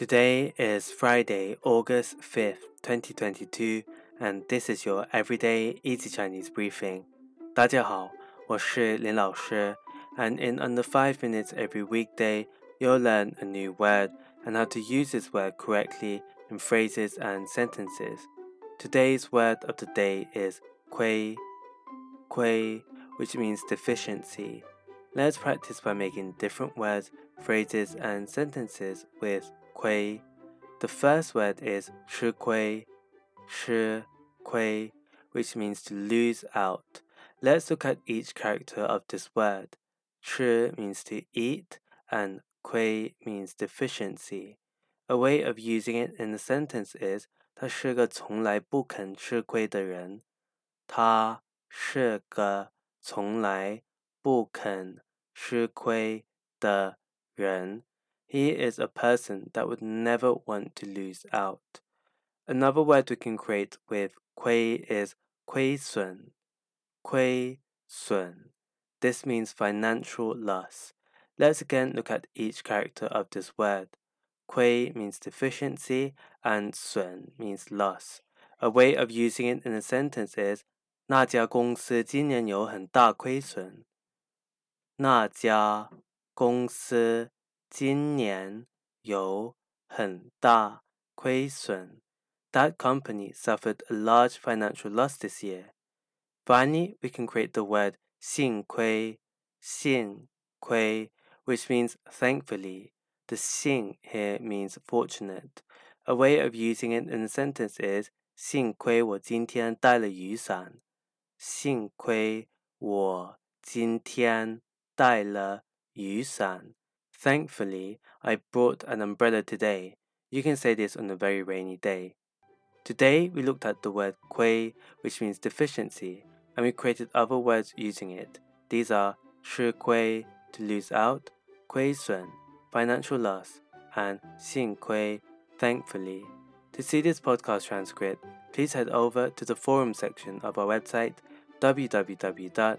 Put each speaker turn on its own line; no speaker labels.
Today is Friday, August 5th, 2022, and this is your everyday easy Chinese briefing. 大家好，我是林老师, and in under 5 minutes every weekday, you'll learn a new word and how to use this word correctly in phrases and sentences. Today's word of the day is kui, kui, which means deficiency. Let's practice by making different words, phrases, and sentences with kui. The first word is chi kui, chi kui, which means to lose out. Let's look at each character of this word. Chi means to eat and kui means deficiency. A way of using it in a sentence is 他是个从来不肯吃亏的人。他是个从来不肯吃亏的人。he is a person that would never want to lose out. Another word we can create with kui is 亏损,亏损. This means financial loss. Let's again look at each character of this word. Kui means deficiency and 损 means loss. A way of using it in a sentence is 那家公司今年有很大亏损。那家公司 今年有很大亏损。That company suffered a large financial loss this year. Finally, we can create the word 幸亏,幸亏, which means thankfully. The 幸 here means fortunate. A way of using it in a sentence is 幸亏我今天带了雨伞。幸亏我今天带了雨伞。 Thankfully, I brought an umbrella today. You can say this on a very rainy day. Today, we looked at the word kui, which means deficiency, and we created other words using it. These are chi kui, to lose out, kui sun, financial loss, and xin kui, thankfully. To see this podcast transcript, please head over to the forum section of our website www